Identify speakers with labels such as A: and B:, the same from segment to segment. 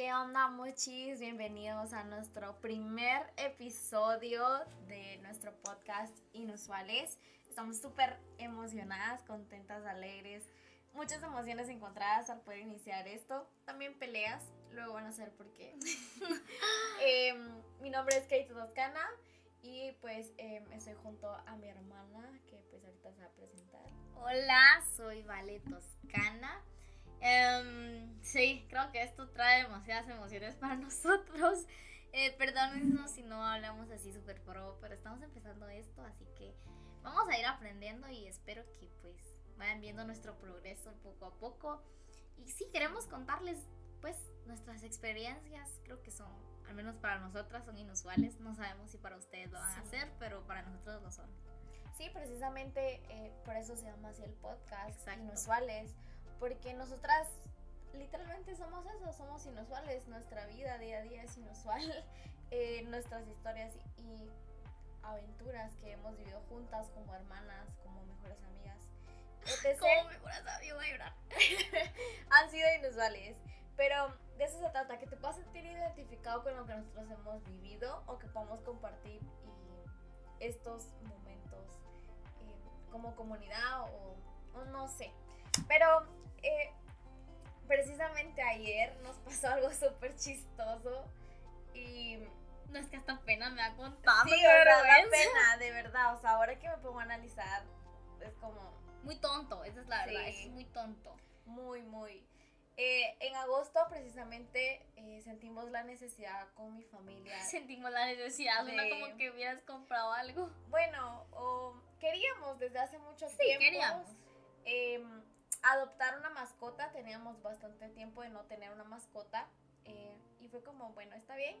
A: ¿Qué onda, muchis? Bienvenidos a nuestro primer episodio de nuestro podcast Inusuales. Estamos súper emocionadas, contentas, alegres, muchas emociones encontradas al poder iniciar esto. También peleas, luego van a ser por qué. Em, mi nombre es Kate Toscana y pues em, estoy junto a mi hermana que pues ahorita se va a presentar.
B: Hola, soy Vale Toscana. Sí, creo que esto trae demasiadas emociones para nosotros. Eh, perdónenos si no hablamos así súper pro, pero estamos empezando esto, así que vamos a ir aprendiendo y espero que pues vayan viendo nuestro progreso poco a poco. Y sí, queremos contarles pues nuestras experiencias, creo que son, al menos para nosotras, son inusuales. No sabemos si para ustedes lo van a hacer, pero para nosotros lo son.
A: Sí, precisamente eh, por eso se llama así el podcast, Inusuales porque nosotras literalmente somos eso, somos inusuales, nuestra vida día a día es inusual, eh, nuestras historias y, aventuras que hemos vivido juntas como hermanas, como mejores amigas,
B: Como mejores amigas,
A: han sido inusuales. Pero de eso se trata, que te puedas sentir identificado con lo que nosotros hemos vivido o que podamos compartir estos momentos eh, como comunidad o, o no sé. Pero eh, precisamente ayer nos pasó algo súper chistoso y...
B: No es que hasta pena me ha contado.
A: Sí, o pena, de verdad. O sea, ahora que me pongo a analizar, es como...
B: Muy tonto, esa es la verdad, es muy tonto.
A: Muy, muy. Eh, en agosto precisamente eh, sentimos la necesidad con mi familia.
B: Sentimos la necesidad, de... como que hubieras comprado algo.
A: Bueno, o queríamos desde hace mucho sí, tiempo. queríamos. Eh, adoptar una mascota, teníamos bastante tiempo de no tener una mascota eh, y fue como, bueno, está bien.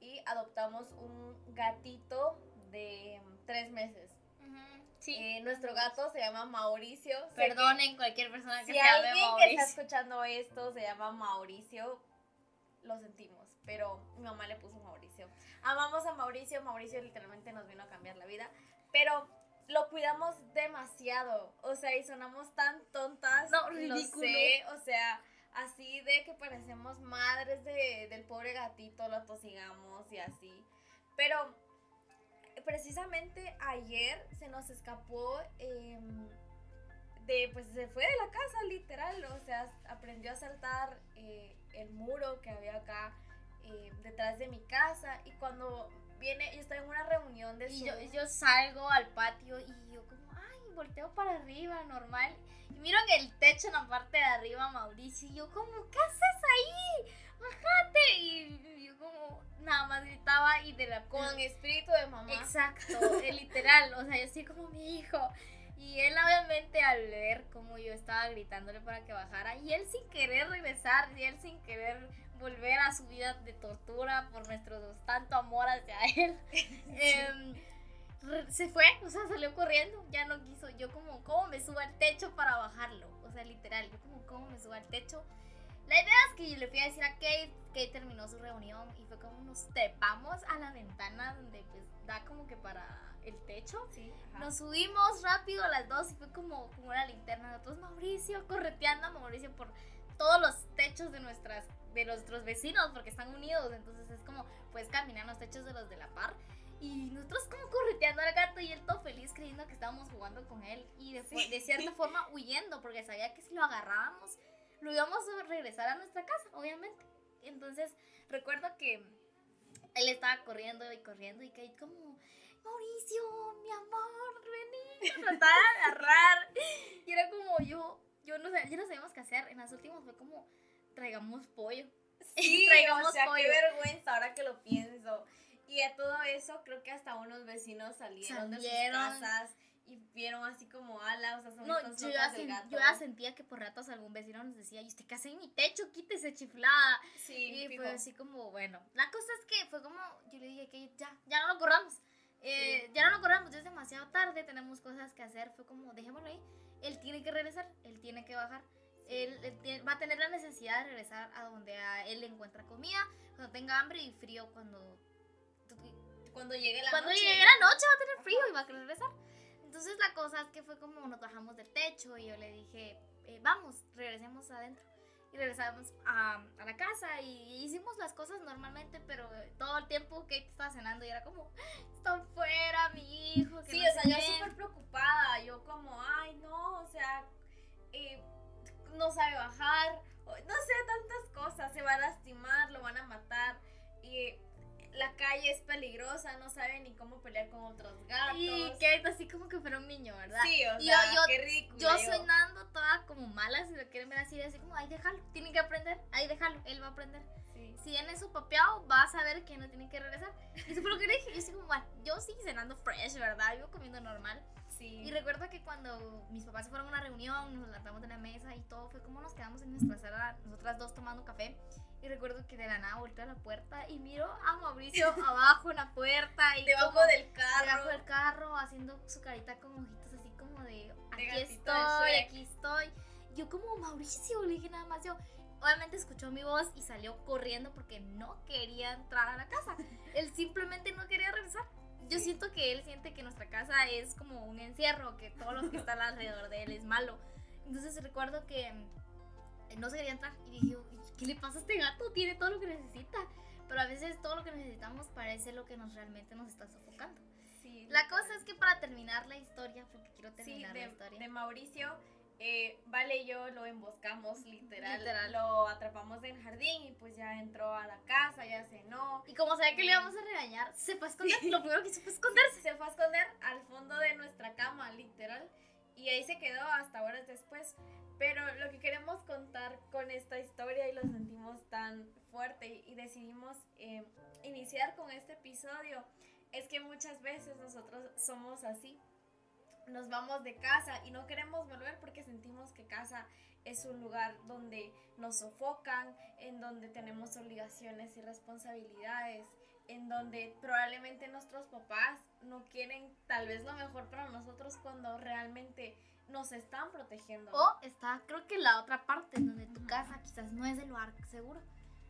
A: Y adoptamos un gatito de tres meses. Sí. Eh, nuestro gato se llama Mauricio.
B: Perdonen cualquier persona que
A: si alguien que está escuchando esto se llama Mauricio, lo sentimos, pero mi mamá le puso Mauricio. Amamos a Mauricio, Mauricio literalmente nos vino a cambiar la vida, pero lo cuidamos demasiado. O sea, y sonamos tan tontas. No, ridículo. sé, o sea, así de que parecemos madres de, del pobre gatito, lo tosigamos y así. Pero precisamente ayer se nos escapó em, de, pues se fue de la casa, literal. O sea, aprendió a saltar eh, el muro que había acá eh, detrás de mi casa. Y cuando viene, yo estoy en una reunión de
B: Y yo, yo salgo al patio y yo como, ay, volteo para arriba, normal. Y miro en el techo, en la parte de arriba, Mauricio, y yo como, ¿qué haces ahí? Bájate. Y yo como, nada más gritaba y de la...
A: Con espíritu de mamá.
B: Exacto, literal, o sea, yo estoy como mi hijo. Y él obviamente al ver como yo estaba gritándole para que bajara, y él sin querer regresar, y él sin querer volver a su vida de tortura por nuestro tanto amor hacia él. Em, se fue, o sea, salió corriendo, ya no quiso. Yo como, ¿cómo me subo al techo para bajarlo? O sea, literal, yo como, ¿cómo me subo al techo? La idea es que yo le fui a decir a Kate, Kate terminó su reunión y fue como nos tepamos a la ventana donde pues da como que para el techo. Sí, nos subimos rápido a las dos y fue como, como una linterna. Nosotros, Mauricio, correteando a Mauricio por todos los techos de nuestras de nuestros vecinos porque están unidos, entonces es como puedes caminar los techos de los de la par y nosotros como correteando al gato y él todo feliz creyendo que estábamos jugando con él y de, de cierta forma huyendo porque sabía que si lo agarrábamos lo íbamos a regresar a nuestra casa, obviamente. Entonces recuerdo que él estaba corriendo y corriendo y caí como Mauricio, mi amor, vení, trataba de agarrar. Y era como yo, yo no, ya no sabíamos qué hacer. En las últimas fue como, traigamos pollo.
A: Sí, traigamos o sea, pollo. qué vergüenza ahora que lo pienso. Y a todo eso, creo que hasta unos vecinos salieron, de sus casas y vieron así como ala, o sea, son no,
B: yo ya, yo ya sentía que por ratos algún vecino nos decía, y usted qué en mi techo, quítese chiflada. Sí, y fue así como, bueno, la cosa es que fue como, yo le dije que ya, ya no lo corramos. Eh, Ya no lo corramos, ya es demasiado tarde, tenemos cosas que hacer. Fue como, dejémoslo ahí. Él tiene que regresar, él tiene que bajar. Él, va a tener la necesidad de regresar a donde a él encuentra comida, cuando tenga hambre y frío cuando
A: cuando llegue la
B: cuando
A: noche.
B: llegue la noche va a tener frío y va a querer regresar. Entonces la cosa es que fue como nos bajamos del techo y yo le dije, eh, vamos, regresemos adentro. y regresamos a, a la casa y hicimos las cosas normalmente, pero todo el tiempo Kate estaba cenando y era como, está fuera mi hijo. que
A: Sí,
B: no
A: o calle es peligrosa, no sabe ni cómo pelear con otros gatos.
B: Y Kate así como que fuera un niño, ¿verdad?
A: Sí, o sea,
B: yo- yo-
A: qué ridículo.
B: Yo cenando toda como mala, si lo quieren ver así, así como, ay, déjalo, tiene que aprender, ay, déjalo, él va a aprender.
A: Sí.
B: Si viene su papeado, va a saber que no tiene que regresar. Eso fue lo que dije. Yo así como, "Bueno, yo sí cenando fresh, ¿verdad? Yo comiendo normal.
A: Sí.
B: Y recuerdo que cuando mis papás se fueron a una reunión, nos levantamos de la mesa y todo, fue como nos quedamos en nuestra sala, nosotras dos tomando café. Y recuerdo que de la nada volteé a la puerta y miro a Mauricio abajo en la puerta y
A: Debajo
B: como
A: del carro.
B: debajo del carro haciendo su carita con ojitos así como de aquí
A: de
B: estoy, aquí estoy. Yo como Mauricio, le dije nada más yo. Obviamente escuchó mi voz y salió corriendo porque no quería entrar a la casa. Él simplemente no quería regresar. Yo
A: Sí.
B: siento que él siente que nuestra casa es como un encierro, que todo lo que está alrededor de él es malo. Entonces recuerdo que mm, no se quería entrar y dije, ¿qué le pasa a este gato? Tiene todo lo que necesita. Pero a veces todo lo que necesitamos parece lo que nos realmente nos está sofocando.
A: Sí,
B: La cosa es que para terminar la historia, porque quiero
A: Sí,
B: terminar
A: de,
B: la historia.
A: de Mauricio, eh, Vale y yo lo emboscamos, literal,
B: Literal.
A: Lo atrapamos en el jardín y pues ya entró a la casa, ya cenó.
B: Y como sabía que le íbamos a regañar, se fue a esconder. Lo primero que hizo fue esconderse.
A: Se fue a esconder al fondo de nuestra cama, literal. Y ahí se quedó hasta horas después. Pero lo que queremos contar con esta historia y lo sentimos tan fuerte y, y decidimos eh, iniciar con este episodio es que muchas veces nosotros somos así. Nos vamos de casa y no queremos volver porque sentimos que casa es un lugar donde nos sofocan, en donde tenemos obligaciones y responsabilidades, en donde probablemente nuestros papás no quieren tal vez lo mejor para nosotros cuando realmente nos están protegiendo.
B: O está, creo que la otra parte, donde tu casa quizás no es el lugar seguro.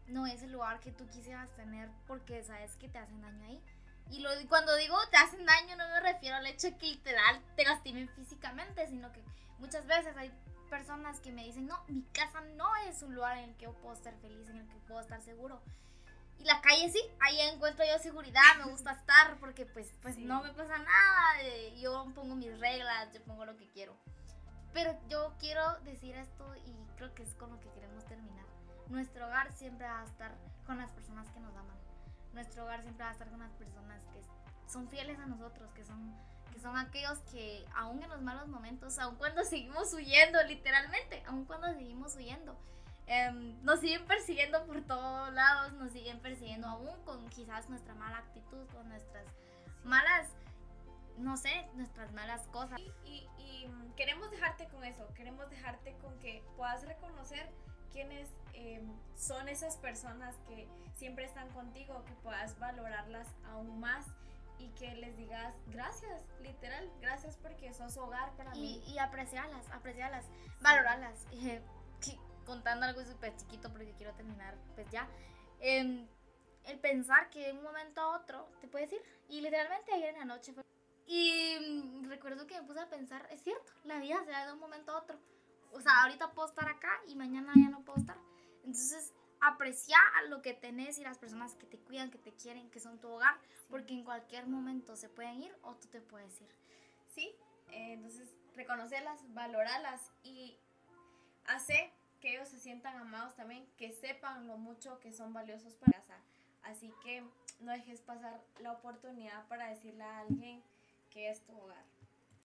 B: No es el lugar que tú quisieras tener porque sabes que te hacen daño ahí. Y lo, y cuando digo te hacen daño no me refiero al hecho que literal te lastimen físicamente, sino que muchas veces hay personas que me dicen, no, mi casa no es un lugar en el que yo puedo estar feliz, en el que puedo estar seguro. Y la calle sí, ahí encuentro yo seguridad, me gusta estar porque pues, pues
A: Sí.
B: no me pasa nada, eh, yo pongo mis reglas, yo pongo lo que quiero. Pero yo quiero decir esto y creo que es con lo que queremos terminar. Nuestro hogar siempre va a estar con las personas que nos aman. Nuestro hogar siempre va a estar con las personas que son fieles a nosotros, que son, que son aquellos que aún en los malos momentos, aun cuando seguimos huyendo, literalmente, aun cuando seguimos huyendo, em, nos siguen persiguiendo por todos lados, nos siguen persiguiendo aún con quizás nuestra mala actitud, con nuestras malas, no sé, nuestras malas cosas.
A: Y, y- y, queremos dejarte con eso, queremos dejarte con que puedas reconocer quiénes eh, son esas personas que siempre están contigo, que puedas valorarlas aún más y que les digas gracias, literal, gracias porque sos hogar para
B: y,
A: mí.
B: y apreciarlas, apreciarlas, valorarlas. Eh, que- contando algo súper chiquito porque quiero terminar, pues ya. Em, el pensar que de un momento a otro te puedes ir. Y literalmente ayer en la noche fue. Y mm, recuerdo que me puse a pensar, es cierto, la vida se da de un momento a otro. O sea, ahorita puedo estar acá y mañana ya no puedo estar. Entonces, aprecia lo que tenés y las personas que te cuidan, que te quieren, que son tu hogar, porque en cualquier momento se pueden ir o tú te puedes ir.
A: Sí, eh, entonces reconocerlas, valorarlas y hace que ellos se sientan amados también, que sepan lo mucho que son valiosos para casa. Así que no dejes pasar la oportunidad para decirle a alguien que es tu hogar.